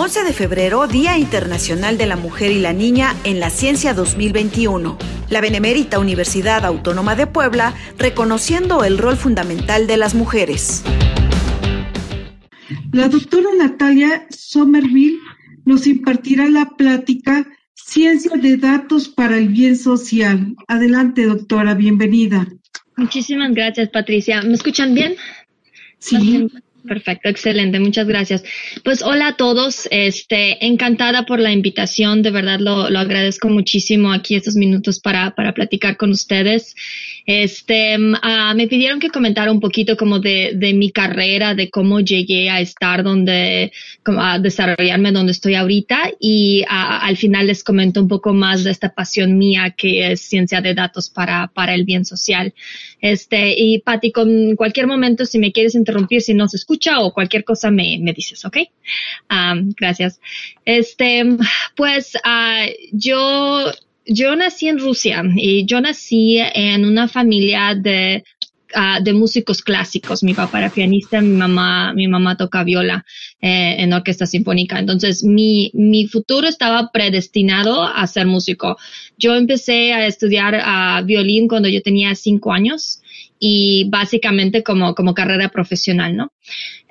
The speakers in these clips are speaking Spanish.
11 de febrero, Día Internacional de la Mujer y la Niña en la Ciencia 2021. La Benemérita Universidad Autónoma de Puebla reconociendo el rol fundamental de las mujeres. La doctora Natalia Somerville nos impartirá la plática Ciencia de Datos para el Bien Social. Adelante, doctora, bienvenida. Muchísimas gracias, Patricia. ¿Me escuchan bien? Sí. Perfecto, excelente, muchas gracias. Pues hola a todos, este, encantada por la invitación, de verdad lo, lo agradezco muchísimo aquí estos minutos para, para platicar con ustedes. Este, uh, me pidieron que comentara un poquito como de, de mi carrera, de cómo llegué a estar donde, a desarrollarme donde estoy ahorita y uh, al final les comento un poco más de esta pasión mía que es ciencia de datos para, para el bien social. Este, y Patti, con cualquier momento, si me quieres interrumpir, si no se escucha o cualquier cosa me, me dices, ¿ok? Um, gracias. Este, pues, yo yo nací en Rusia y yo nací en una familia de, uh, de músicos clásicos. Mi papá era pianista, mi mamá, mi mamá toca viola eh, en orquesta sinfónica. Entonces, mi, mi futuro estaba predestinado a ser músico. Yo empecé a estudiar uh, violín cuando yo tenía cinco años y básicamente como, como carrera profesional, ¿no?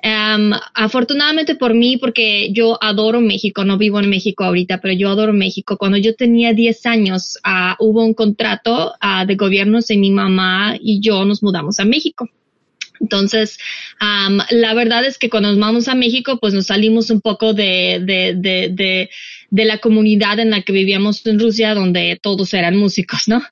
Um, afortunadamente por mí, porque yo adoro México, no vivo en México ahorita, pero yo adoro México. Cuando yo tenía 10 años, uh, hubo un contrato uh, de gobiernos y mi mamá y yo nos mudamos a México. Entonces, la verdad es que cuando nos vamos a México, pues nos salimos un poco de de la comunidad en la que vivíamos en Rusia, donde todos eran músicos, ¿no?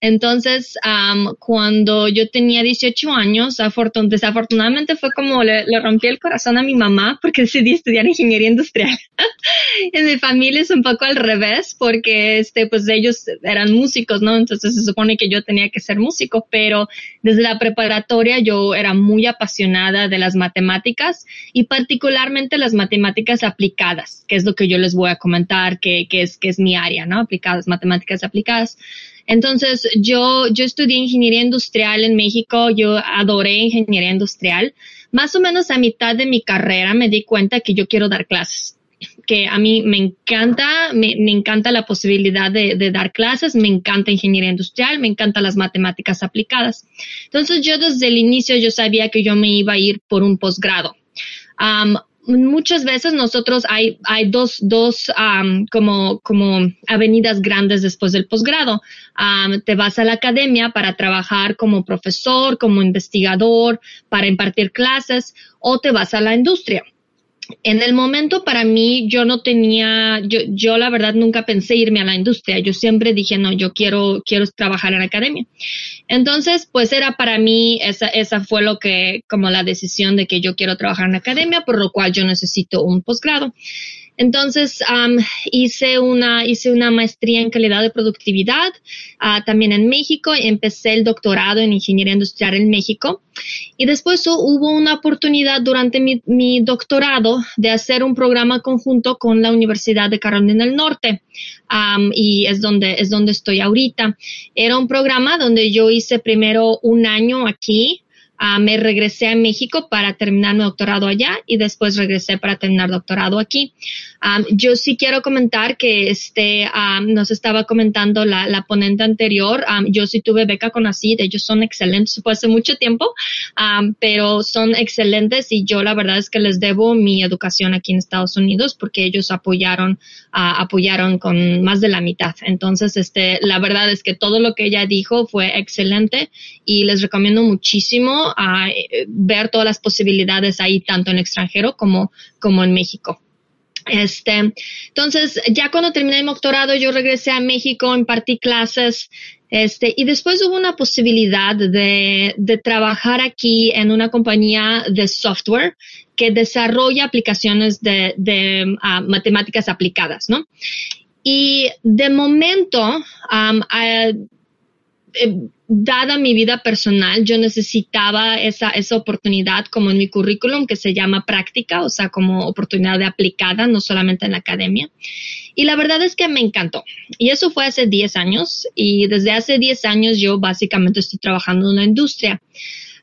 Entonces, um, cuando yo tenía 18 años, desafortunadamente fue como le, le, rompí el corazón a mi mamá porque decidí estudiar ingeniería industrial. en mi familia es un poco al revés porque, este, pues ellos eran músicos, ¿no? Entonces se supone que yo tenía que ser músico, pero desde la preparatoria yo era muy apasionada de las matemáticas y particularmente las matemáticas aplicadas, que es lo que yo les voy a comentar que, que, es, que es mi área, ¿no? Aplicadas, matemáticas aplicadas. Entonces, yo, yo estudié ingeniería industrial en México, yo adoré ingeniería industrial. Más o menos a mitad de mi carrera me di cuenta que yo quiero dar clases que a mí me encanta, me, me encanta la posibilidad de, de, dar clases, me encanta ingeniería industrial, me encantan las matemáticas aplicadas. Entonces yo desde el inicio yo sabía que yo me iba a ir por un posgrado. Um, muchas veces nosotros hay, hay dos, dos um, como, como avenidas grandes después del posgrado. Um, te vas a la academia para trabajar como profesor, como investigador, para impartir clases, o te vas a la industria en el momento para mí yo no tenía, yo, yo la verdad nunca pensé irme a la industria. Yo siempre dije, no, yo quiero, quiero trabajar en academia. Entonces, pues era para mí, esa, esa fue lo que, como la decisión de que yo quiero trabajar en academia, por lo cual yo necesito un posgrado. Entonces, hice, una, maestría en calidad de productividad uh, también en México. Empecé el doctorado en ingeniería industrial en México. Y después hubo una oportunidad durante mi, doctorado de hacer un programa conjunto con la Universidad de Carolina del Norte. Y es donde, es donde estoy ahorita. Era un programa donde yo hice primero un año aquí Uh, me regresé a México para terminar mi doctorado allá y después regresé para terminar doctorado aquí. Um, yo sí quiero comentar que este um, nos estaba comentando la, ponente anterior. yo sí tuve beca con ACID, ellos son excelentes, fue hace mucho tiempo, pero son excelentes y yo la verdad es que les debo mi educación aquí en Estados Unidos porque ellos apoyaron, uh, apoyaron con más de la mitad. Entonces, este, la verdad es que todo lo que ella dijo fue excelente y les recomiendo muchísimo eh, ver todas las posibilidades ahí, tanto en extranjero como en México. Este, entonces, ya cuando terminé mi doctorado, yo regresé a México, impartí clases, este, y después hubo una posibilidad de, de trabajar aquí en una compañía de software que desarrolla aplicaciones de, de uh, matemáticas aplicadas, ¿no? Y de momento, um, eh, dada mi vida personal, yo necesitaba esa, esa oportunidad como en mi currículum que se llama práctica, o sea, como oportunidad de aplicada, no solamente en la academia. Y la verdad es que me encantó. Y eso fue hace 10 años y desde hace 10 años yo básicamente estoy trabajando en la industria.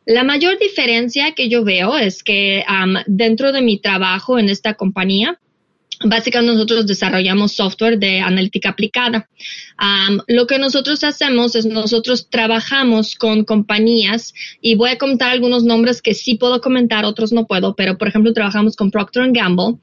La mayor diferencia que yo veo es que dentro de mi trabajo en esta compañía, Básicamente nosotros desarrollamos software de analítica aplicada. lo que nosotros hacemos es nosotros trabajamos con compañías y voy a comentar algunos nombres que sí puedo comentar, otros no puedo, pero por ejemplo trabajamos con Procter Gamble,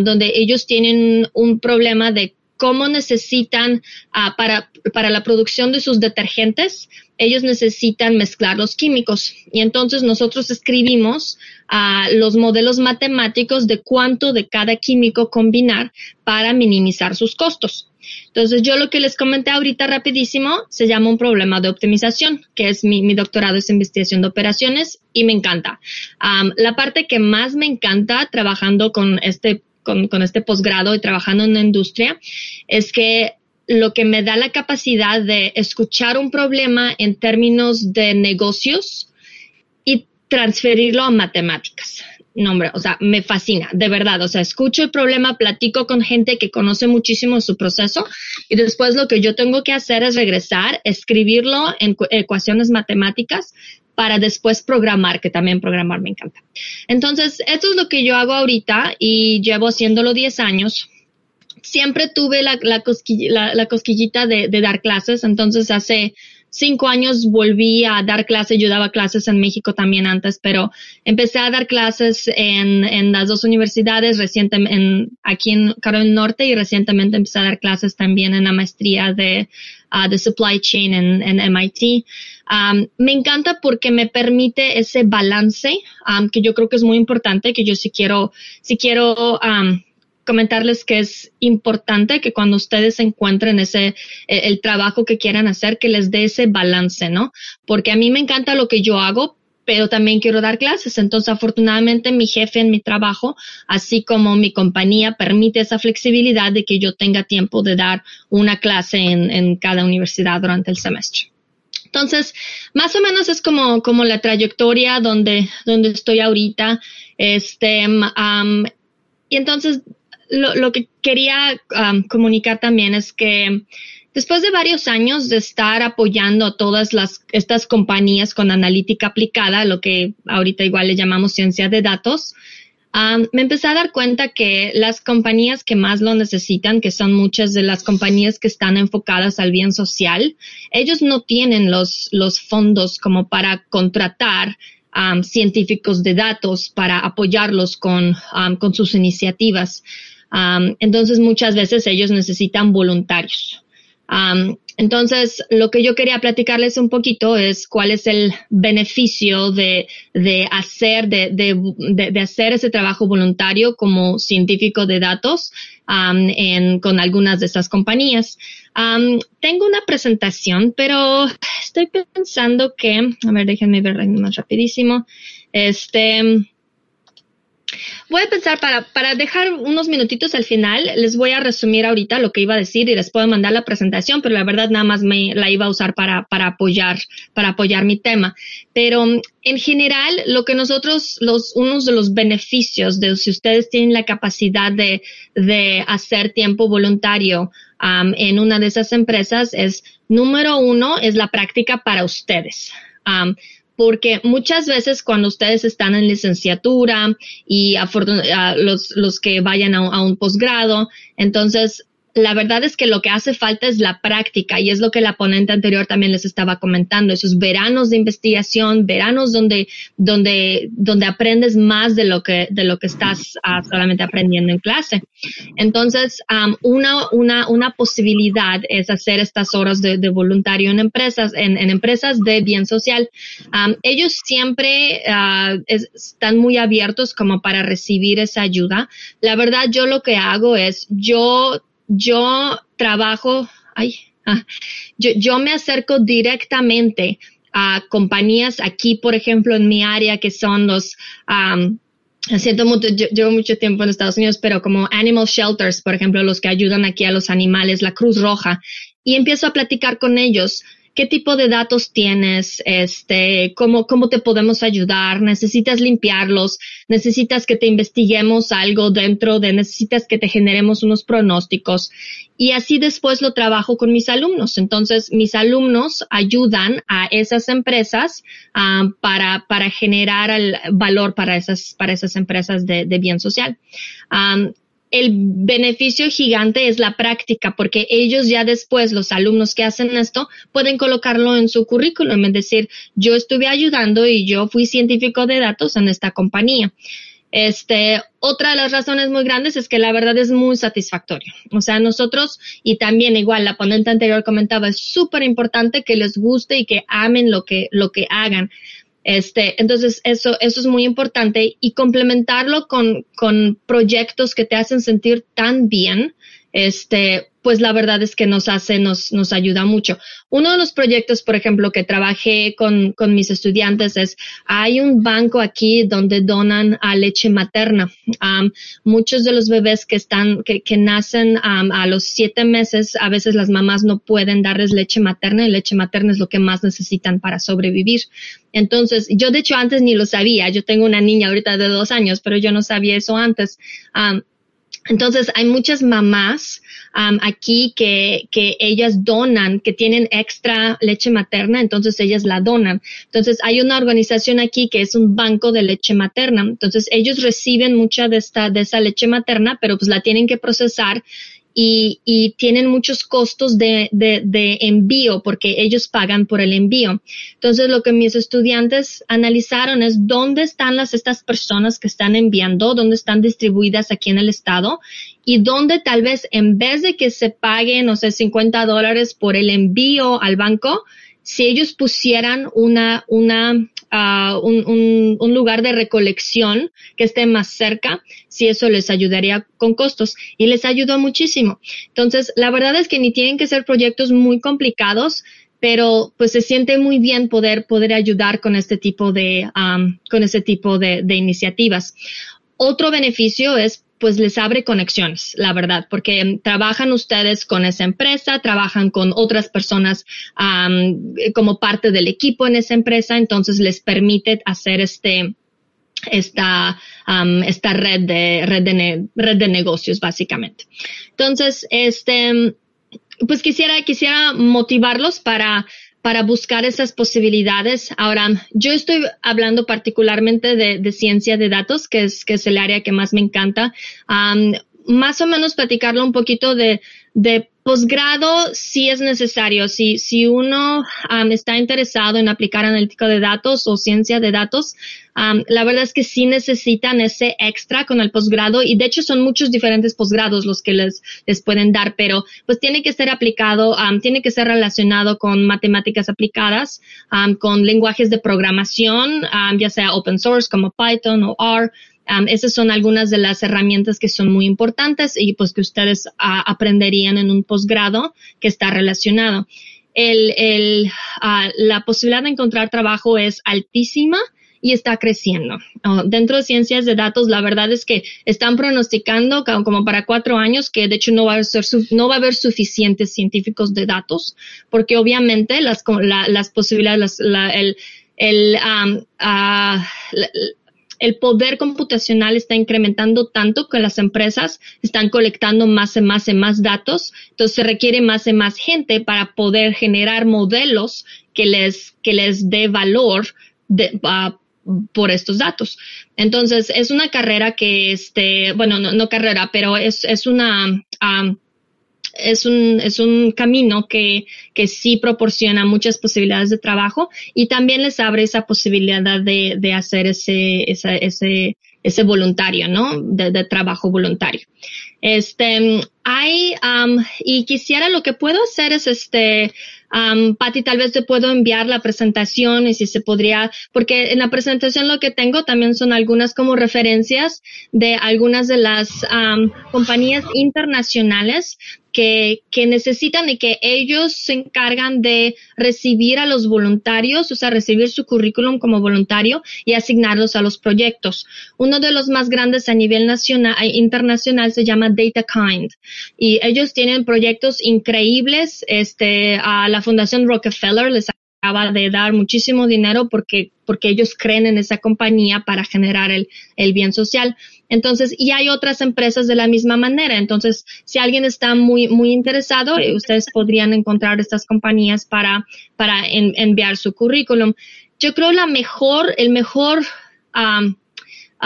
donde ellos tienen un problema de cómo necesitan ah, para, para la producción de sus detergentes, ellos necesitan mezclar los químicos. Y entonces nosotros escribimos a los modelos matemáticos de cuánto de cada químico combinar para minimizar sus costos. Entonces, yo lo que les comenté ahorita rapidísimo se llama un problema de optimización, que es mi, doctorado es investigación de operaciones y me encanta. la parte que más me encanta trabajando con este, con, este posgrado y trabajando en la industria es que lo que me da la capacidad de escuchar un problema en términos de negocios y transferirlo a matemáticas. No, hombre, o sea, me fascina, de verdad. O sea, escucho el problema, platico con gente que conoce muchísimo su proceso y después lo que yo tengo que hacer es regresar, escribirlo en ecuaciones matemáticas para después programar, que también programar me encanta. Entonces, esto es lo que yo hago ahorita y llevo haciéndolo 10 años siempre tuve la, la, cosquillita de, dar clases, entonces hace cinco años volví a dar clases, yo daba clases en México también antes, pero empecé a dar clases en, en las dos universidades, recientemente aquí en Carolina Norte y recientemente empecé a dar clases también en la maestría de, uh, de Supply Chain en, en MIT. Um, me encanta porque me permite ese balance um, que yo creo que es muy importante, que yo sí quiero, si quiero um, comentarles que es importante que cuando ustedes encuentren ese, eh, el trabajo que quieran hacer, que les dé ese balance, ¿no? Porque a mí me encanta lo que yo hago, pero también quiero dar clases. Entonces, afortunadamente, mi jefe en mi trabajo, así como mi compañía, permite esa flexibilidad de que yo tenga tiempo de dar una clase en, en cada universidad durante el semestre. Entonces, más o menos es como, como la trayectoria donde, donde estoy ahorita. Este, y entonces, lo, que quería um, comunicar también es que después de varios años de estar apoyando a todas las, estas compañías con analítica aplicada, lo que ahorita igual le llamamos ciencia de datos, um, me empecé a dar cuenta que las compañías que más lo necesitan, que son muchas de las compañías que están enfocadas al bien social, ellos no tienen los, fondos como para contratar um, científicos de datos para apoyarlos con sus iniciativas entonces muchas veces ellos necesitan voluntarios. entonces, lo que yo quería platicarles un poquito es cuál es el beneficio de, de hacer, de, de, de, hacer ese trabajo voluntario como científico de datos en, con algunas de estas compañías. tengo una presentación, pero estoy pensando que, a ver, déjenme ver más rapidísimo. Este, Voy a pensar para, para dejar unos minutitos al final, les voy a resumir ahorita lo que iba a decir y les puedo mandar la presentación, pero la verdad nada más me la iba a usar para, para apoyar, para apoyar mi tema. Pero en general, lo que nosotros, los, unos de los beneficios de si ustedes tienen la capacidad de, de hacer tiempo voluntario en una de esas empresas es, número uno, es la práctica para ustedes. Porque muchas veces cuando ustedes están en licenciatura y los, los que vayan a, a un posgrado, entonces la verdad es que lo que hace falta es la práctica y es lo que la ponente anterior también les estaba comentando, esos veranos de investigación, veranos donde, donde, donde aprendes más de lo que, de lo que estás ah, solamente aprendiendo en clase. Entonces, una, una, una posibilidad es hacer estas horas de, voluntario en empresas, en, empresas de bien social. ellos siempre uh, están muy abiertos como para recibir esa ayuda. La verdad, yo lo que hago es, yo yo trabajo, ay, ah, yo, yo me acerco directamente a compañías aquí, por ejemplo, en mi área, que son los, um, siento mucho, yo, llevo mucho tiempo en Estados Unidos, pero como animal shelters, por ejemplo, los que ayudan aquí a los animales, la Cruz Roja, y empiezo a platicar con ellos qué tipo de datos tienes, este, cómo, cómo te podemos ayudar, necesitas limpiarlos, necesitas que te investiguemos algo dentro de, necesitas que te generemos unos pronósticos. Y así después lo trabajo con mis alumnos. Entonces, mis alumnos ayudan a esas empresas ah, para, para generar el valor para esas, para esas empresas de, bien social. El beneficio gigante es la práctica, porque ellos ya después, los alumnos que hacen esto, pueden colocarlo en su currículum, es decir, yo estuve ayudando y yo fui científico de datos en esta compañía. Este, otra de las razones muy grandes es que la verdad es muy satisfactorio. O sea, nosotros, y también igual la ponente anterior comentaba, es súper importante que les guste y que amen lo que, lo que hagan. Este, entonces, eso, eso es muy importante y complementarlo con, con proyectos que te hacen sentir tan bien, este, pues la verdad es que nos hace, nos, nos ayuda mucho. Uno de los proyectos, por ejemplo, que trabajé con, con mis estudiantes es, hay un banco aquí donde donan a leche materna. muchos de los bebés que están, que, que nacen a los siete meses, a veces las mamás no pueden darles leche materna y leche materna es lo que más necesitan para sobrevivir. Entonces, yo de hecho antes ni lo sabía. Yo tengo una niña ahorita de dos años, pero yo no sabía eso antes. Entonces, hay muchas mamás aquí que, que ellas donan, que tienen extra leche materna, entonces ellas la donan. Entonces hay una organización aquí que es un banco de leche materna. Entonces ellos reciben mucha de esta, de esa leche materna, pero pues la tienen que procesar y, tienen muchos costos de, envío porque ellos pagan por el envío. Entonces, lo que mis estudiantes analizaron es dónde están las, estas personas que están enviando, dónde están distribuidas aquí en el estado y dónde tal vez en vez de que se paguen, no sé, 50 dólares por el envío al banco, si ellos pusieran una, una, uh, un, un, lugar de recolección que esté más cerca, si eso les ayudaría con costos y les ayudó muchísimo. Entonces, la verdad es que ni tienen que ser proyectos muy complicados, pero pues se siente muy bien poder, poder ayudar con este tipo de, um, con este tipo de iniciativas. Otro beneficio es pues les abre conexiones, la verdad, porque trabajan ustedes con esa empresa, trabajan con otras personas como parte del equipo en esa empresa, entonces les permite hacer este, esta, esta red de, red de, red de negocios, básicamente. Entonces, este, pues quisiera, quisiera motivarlos para para buscar esas posibilidades. Ahora, yo estoy hablando particularmente de, ciencia de datos, que es, el área que más me encanta. más o menos platicarlo un poquito de, de posgrado si es necesario. Si, si uno está interesado en aplicar analítica de datos o ciencia de datos, la verdad es que sí necesitan ese extra con el posgrado y de hecho son muchos diferentes posgrados los que les, les pueden dar, pero pues tiene que ser aplicado, tiene que ser relacionado con matemáticas aplicadas, con lenguajes de programación, ya sea open source como Python o R. esas son algunas de las herramientas que son muy importantes y pues que ustedes aprenderían en un posgrado que está relacionado. El, el, uh, la posibilidad de encontrar trabajo es altísima y está creciendo. dentro de ciencias de datos, la verdad es que están pronosticando como para cuatro años que de hecho no va a, ser, no va a haber suficientes científicos de datos, porque obviamente las, las posibilidades, el, uh, el poder computacional está incrementando tanto que las empresas están colectando más y más y más datos. Entonces se requiere más y más gente para poder generar modelos que les, que les dé valor por estos datos. Entonces, es una carrera que, este, bueno, no, carrera, pero es, es una, es un, es un camino que, que sí proporciona muchas posibilidades de trabajo y también les abre esa posibilidad de, de hacer ese, ese, ese, voluntario, ¿no? De, trabajo voluntario. Este, hay, um, y quisiera, lo que puedo hacer es este, Um, Patti, tal vez te puedo enviar la presentación y si se podría, porque en la presentación lo que tengo también son algunas como referencias de algunas de las compañías internacionales que, que necesitan y que ellos se encargan de recibir a los voluntarios, o sea, recibir su currículum como voluntario y asignarlos a los proyectos. Uno de los más grandes a nivel nacional e internacional se llama DataKind y ellos tienen proyectos increíbles. Este, a la Fundación Rockefeller les acaba de dar muchísimo dinero porque, porque ellos creen en esa compañía para generar el, el bien social. Entonces, y hay otras empresas de la misma manera. Entonces, si alguien está muy, muy interesado, eh, ustedes podrían encontrar estas compañías para, para enviar su currículum. Yo creo la mejor, el mejor,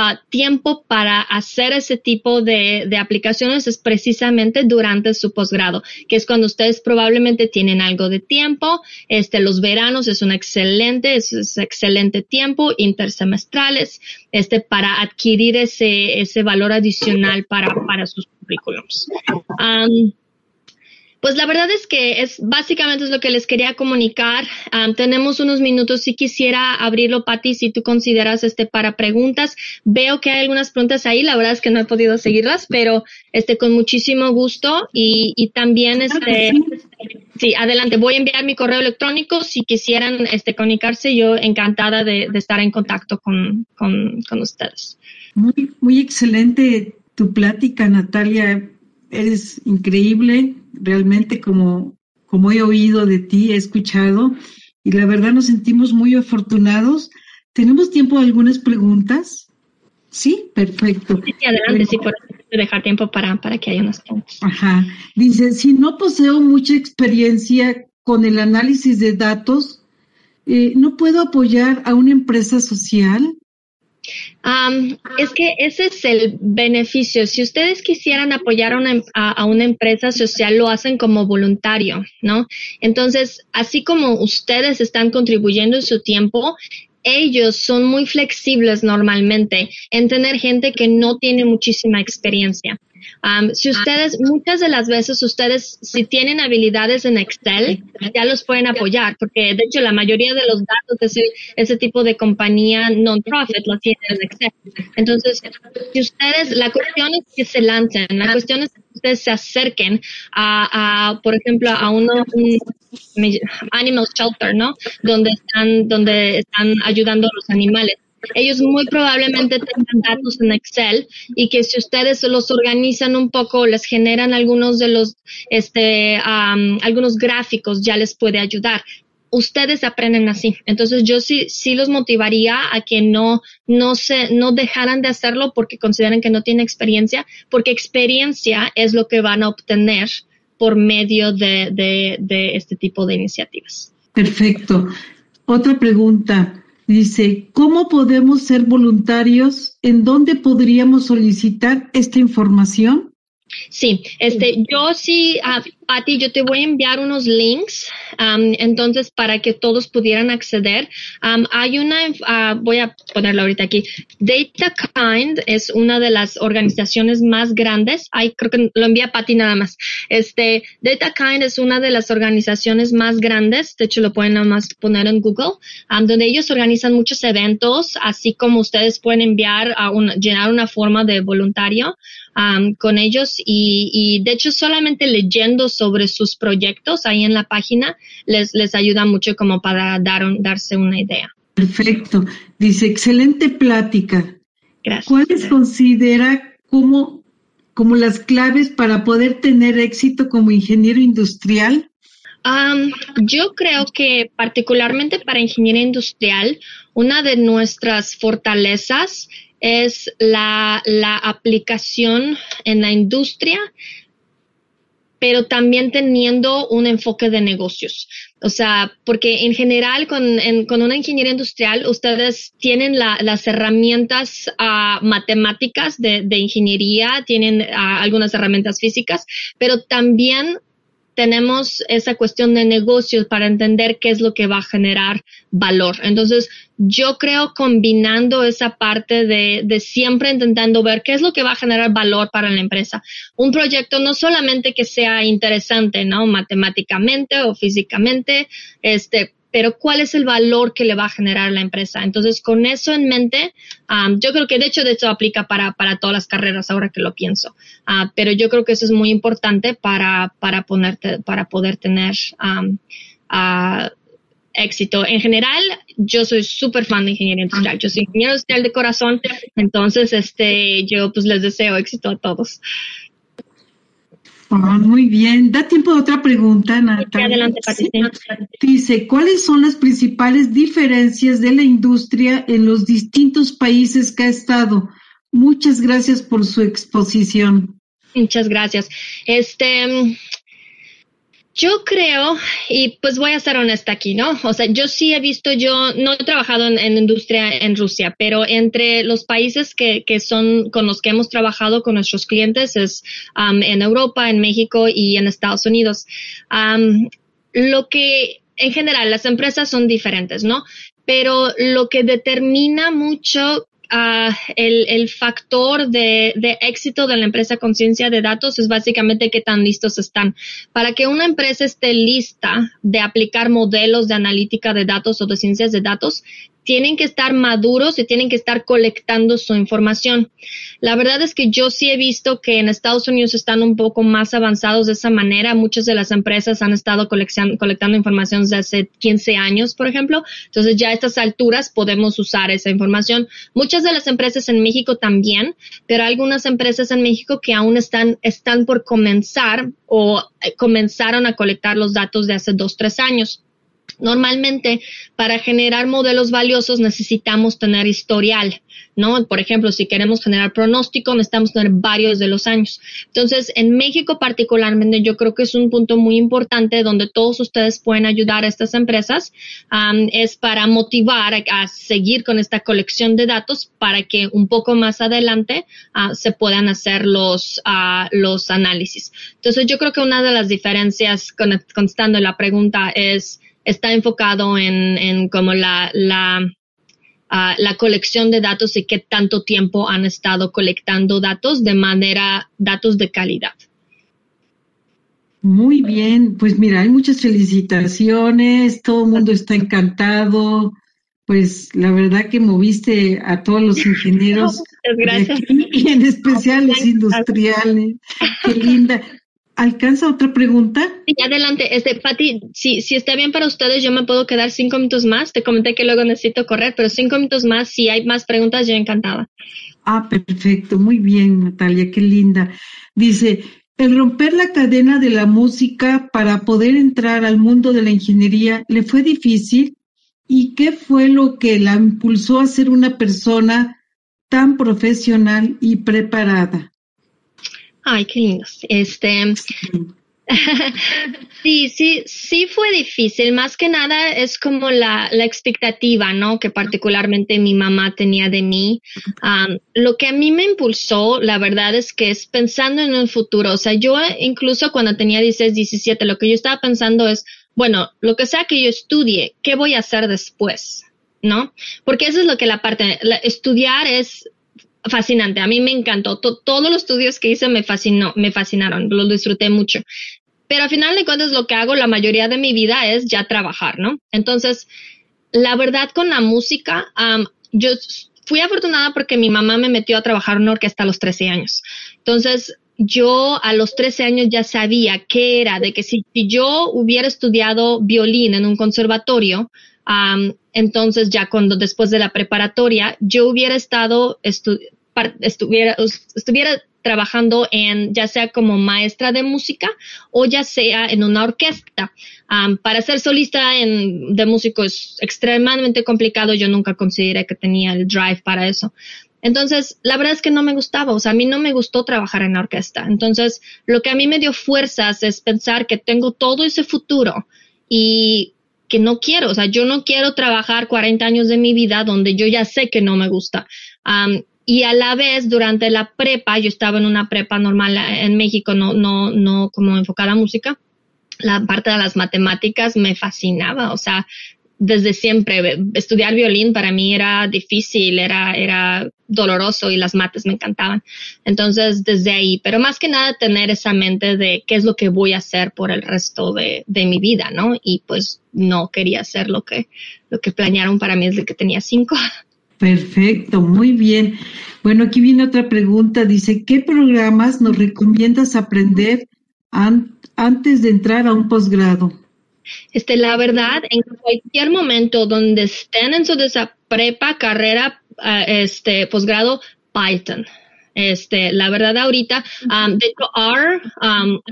ah, tiempo para hacer ese tipo de, de, aplicaciones es precisamente durante su posgrado, que es cuando ustedes probablemente tienen algo de tiempo. Este, los veranos es un excelente, es, excelente tiempo, intersemestrales, este, para adquirir ese, ese valor adicional para, para sus currículums. Pues la verdad es que es básicamente es lo que les quería comunicar. tenemos unos minutos. Si quisiera abrirlo, Patti, si tú consideras este para preguntas. Veo que hay algunas preguntas ahí. La verdad es que no he podido seguirlas, pero este con muchísimo gusto y, y también este sí adelante. Voy a enviar mi correo electrónico si quisieran este comunicarse. Yo encantada de, de estar en contacto con, con, con ustedes. Muy muy excelente tu plática, Natalia. Eres increíble realmente como, como he oído de ti, he escuchado, y la verdad nos sentimos muy afortunados. ¿Tenemos tiempo de algunas preguntas? Sí, perfecto. Sí, adelante, sí, por dejar tiempo para, para que haya unas preguntas. Ajá. Dice, si no poseo mucha experiencia con el análisis de datos, eh, ¿no puedo apoyar a una empresa social? Es que ese es el beneficio. Si ustedes quisieran apoyar a una, em, a, una, empresa social, lo hacen como voluntario, ¿no? Entonces, así como ustedes están contribuyendo en su tiempo, ellos son muy flexibles normalmente en tener gente que no tiene muchísima experiencia. Um, si ustedes, muchas de las veces ustedes, si tienen habilidades en Excel, ya los pueden apoyar, porque de hecho la mayoría de los datos de ese, ese tipo de compañía non-profit los tienen en Excel. Entonces, si ustedes, la cuestión es que se lancen, la cuestión es que ustedes se acerquen a, a por ejemplo, a uno, un animal shelter, ¿no? Donde están, donde están ayudando a los animales ellos muy probablemente tengan datos en Excel y que si ustedes los organizan un poco, les generan algunos de los, este, algunos gráficos, ya les puede ayudar. Ustedes aprenden así. Entonces yo sí, sí los motivaría a que no, no se, no dejaran de hacerlo porque consideran que no tienen experiencia, porque experiencia es lo que van a obtener por medio de, de este tipo de iniciativas. Perfecto. Otra pregunta. Dice, ¿cómo podemos ser voluntarios? ¿En dónde podríamos solicitar esta información? Sí, este, yo sí, a, a ti, yo te voy a enviar unos links, entonces para que todos pudieran acceder. hay una, uh, voy a ponerlo ahorita aquí. DataKind es una de las organizaciones más grandes. Ay, creo que lo envía a ti nada más. Este, DataKind es una de las organizaciones más grandes. De hecho, lo pueden nada más poner en Google, donde ellos organizan muchos eventos, así como ustedes pueden enviar a llenar una forma de voluntario con ellos y, y, de hecho solamente leyendo sobre sus proyectos ahí en la página les, les ayuda mucho como para dar darse una idea. Perfecto. Dice, excelente plática. Gracias. ¿Cuáles considera como, como las claves para poder tener éxito como ingeniero industrial? yo creo que particularmente para ingeniería industrial, una de nuestras fortalezas es la, la aplicación en la industria pero también teniendo un enfoque de negocios. O sea, porque en general con, con una ingeniería industrial ustedes tienen la, las herramientas uh, matemáticas de, de, ingeniería, tienen uh, algunas herramientas físicas, pero también tenemos esa cuestión de negocios para entender qué es lo que va a generar valor. Entonces, yo creo combinando esa parte de, de, siempre intentando ver qué es lo que va a generar valor para la empresa. Un proyecto no solamente que sea interesante, ¿no? Matemáticamente o físicamente, este, pero cuál es el valor que le va a generar a la empresa. Entonces, con eso en mente, um, yo creo que de hecho, de hecho aplica para, para todas las carreras ahora que lo pienso. Uh, pero yo creo que eso es muy importante para, para, ponerte, para poder tener um, uh, éxito. En general, yo soy súper fan de ingeniería industrial. Yo soy ingeniero industrial de corazón, entonces, este, yo pues les deseo éxito a todos. Ah, muy bien. Da tiempo de otra pregunta, Natalia. Adelante, Patricia. Dice, ¿cuáles son las principales diferencias de la industria en los distintos países que ha estado? Muchas gracias por su exposición. Muchas gracias. Este, Yo creo, y pues voy a ser honesta aquí, ¿no? O sea, yo sí he visto, yo no he trabajado en, industria en Rusia, pero entre los países que, que, son con los que hemos trabajado con nuestros clientes es um, en Europa, en México y en Estados Unidos. Um, lo que en general las empresas son diferentes, ¿no? Pero lo que determina mucho el, factor de, éxito de la empresa conciencia de datos es básicamente qué tan listos están. Para que una empresa esté lista de aplicar modelos de analítica de datos o de ciencias de datos, tienen que estar maduros y tienen que estar colectando su información. La verdad es que yo sí he visto que en Estados Unidos están un poco más avanzados de esa manera. Muchas de las empresas han estado colectando información desde hace 15 años, por ejemplo. Entonces ya a estas alturas podemos usar esa información. Muchas de las empresas en México también, pero algunas empresas en México que aún están, están por comenzar o eh, comenzaron a colectar los datos de hace dos, tres años. Normalmente, para generar modelos valiosos necesitamos tener historial, ¿no? Por ejemplo, si queremos generar pronóstico, necesitamos tener varios de los años. Entonces, en México particularmente, yo creo que es un punto muy importante donde todos ustedes pueden ayudar a estas empresas, es para motivar a, seguir con esta colección de datos para que un poco más adelante ah, se puedan hacer los, ah, los análisis. Entonces, yo creo que una de las diferencias, contestando la pregunta, es está enfocado en, en como la, la, ah, la colección de datos y qué tanto tiempo han estado colectando datos de manera, datos de calidad. Muy bien, pues mira, hay muchas felicitaciones, todo el mundo está encantado, pues la verdad que moviste a todos los ingenieros Gracias. y en especial los industriales. Qué linda. ¿Alcanza otra pregunta? Sí, adelante. Este, Pati, si, si está bien para ustedes, yo me puedo quedar cinco minutos más. Te comenté que luego necesito correr, pero cinco minutos más. Si hay más preguntas, yo encantada. Ah, perfecto. Muy bien, Natalia. Qué linda. Dice, el romper la cadena de la música para poder entrar al mundo de la ingeniería, ¿le fue difícil? ¿Y qué fue lo que la impulsó a ser una persona tan profesional y preparada? Ay, qué lindos. Este, sí, sí, sí fue difícil. Más que nada es como la, la expectativa, ¿no? Que particularmente mi mamá tenía de mí. lo que a mí me impulsó, la verdad es que es pensando en un futuro. O sea, yo incluso cuando tenía 16, 17, lo que yo estaba pensando es, bueno, lo que sea que yo estudie, ¿qué voy a hacer después? ¿No? Porque eso es lo que la parte, estudiar es fascinante. A mí me encantó. todos los estudios que hice me fascinó, me fascinaron. Los disfruté mucho. Pero al final de cuentas lo que hago la mayoría de mi vida es ya trabajar, ¿no? Entonces, la verdad con la música, yo fui afortunada porque mi mamá me metió a trabajar en una orquesta a los 13 años. Entonces, yo a los 13 años ya sabía qué era, de que si, yo hubiera estudiado violín en un conservatorio, entonces ya cuando después de la preparatoria, yo hubiera estado estuviera, estuviera trabajando en ya sea como maestra de música o ya sea en una orquesta. para ser solista en, de músico es extremadamente complicado. Yo nunca consideré que tenía el drive para eso. Entonces, la verdad es que no me gustaba, o sea, a mí no me gustó trabajar en la orquesta. Entonces, lo que a mí me dio fuerzas es pensar que tengo todo ese futuro y que no quiero, o sea, yo no quiero trabajar 40 años de mi vida donde yo ya sé que no me gusta. Y a la vez, durante la prepa, yo estaba en una prepa normal en México, no, no, no como enfocada a música. La parte de las matemáticas me fascinaba, o sea, desde siempre estudiar violín para mí era difícil, era, era doloroso y las mates me encantaban. Entonces, desde ahí, pero más que nada tener esa mente de qué es lo que voy a hacer por el resto de, de mi vida, ¿no? Y pues no quería hacer lo que, lo que planearon para mí desde que tenía cinco. Perfecto, muy bien. Bueno, aquí viene otra pregunta. Dice, ¿qué programas nos recomiendas aprender antes de entrar a un posgrado? Este, la verdad, en cualquier momento donde estén en su prepa, carrera, ah, este, posgrado, Python. Este, la verdad ahorita, um, de hecho R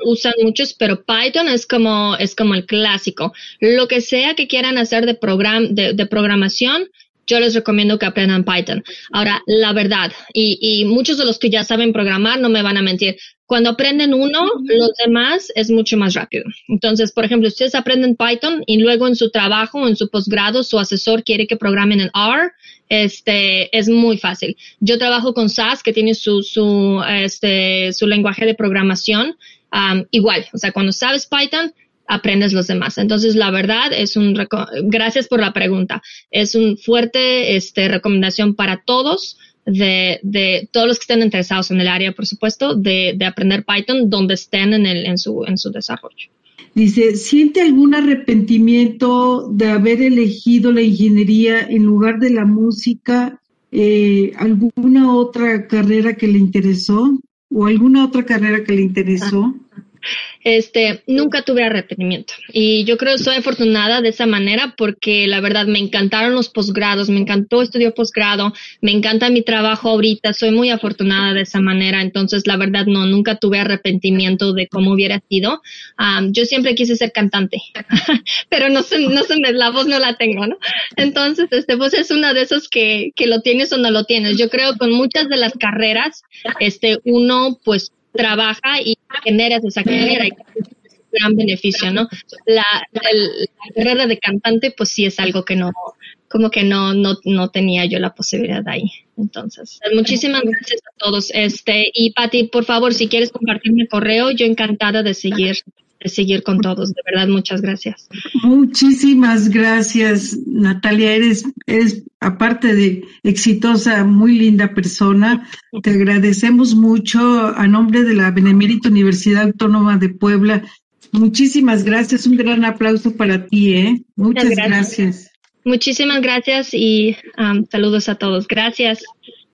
usan muchos, pero Python es como, es como el clásico. Lo que sea que quieran hacer de, program, de programación, yo les recomiendo que aprendan Python. Ahora, la verdad, y, y muchos de los que ya saben programar no me van a mentir, cuando aprenden uno, los demás es mucho más rápido. Entonces, por ejemplo, ustedes aprenden Python y luego en su trabajo en su posgrado, su asesor quiere que programen en R, este, es muy fácil. Yo trabajo con SAS, que tiene su, su, este, su lenguaje de programación, igual. O sea, cuando sabes Python, aprendes los demás. Entonces, la verdad es un, gracias por la pregunta. Es un fuerte, este, recomendación para todos de, de todos los que estén interesados en el área, por supuesto, de, de aprender Python donde estén en, el, en, su, en su desarrollo. Dice, ¿siente algún arrepentimiento de haber elegido la ingeniería en lugar de la música? Eh, ¿Alguna otra carrera que le interesó? ¿O alguna otra carrera que le interesó? Este, nunca tuve arrepentimiento. Y yo creo que soy afortunada de esa manera porque la verdad me encantaron los posgrados, me encantó estudiar posgrado, me encanta mi trabajo ahorita, soy muy afortunada de esa manera. Entonces, la verdad, no, nunca tuve arrepentimiento de cómo hubiera sido. yo siempre quise ser cantante, pero no sé, no sé, la voz no la tengo, ¿no? Entonces, este, pues es una de esos que, que lo tienes o no lo tienes. Yo creo que con muchas de las carreras, este, uno, pues, trabaja y generas esa carrera y gran beneficio, ¿no? La, carrera de cantante, pues sí es algo que no, como que no, no, no tenía yo la posibilidad ahí. Entonces, muchísimas gracias a todos. Este, y Patti, por favor, si quieres compartirme mi correo, yo encantada de seguir seguir con todos. De verdad, muchas gracias. Muchísimas gracias, Natalia. Eres, eres, aparte de exitosa, muy linda persona. Te agradecemos mucho a nombre de la Benemérita Universidad Autónoma de Puebla. Muchísimas gracias. Un gran aplauso para ti, ¿eh? Muchas, gracias. Muchísimas gracias y um, saludos a todos. Gracias.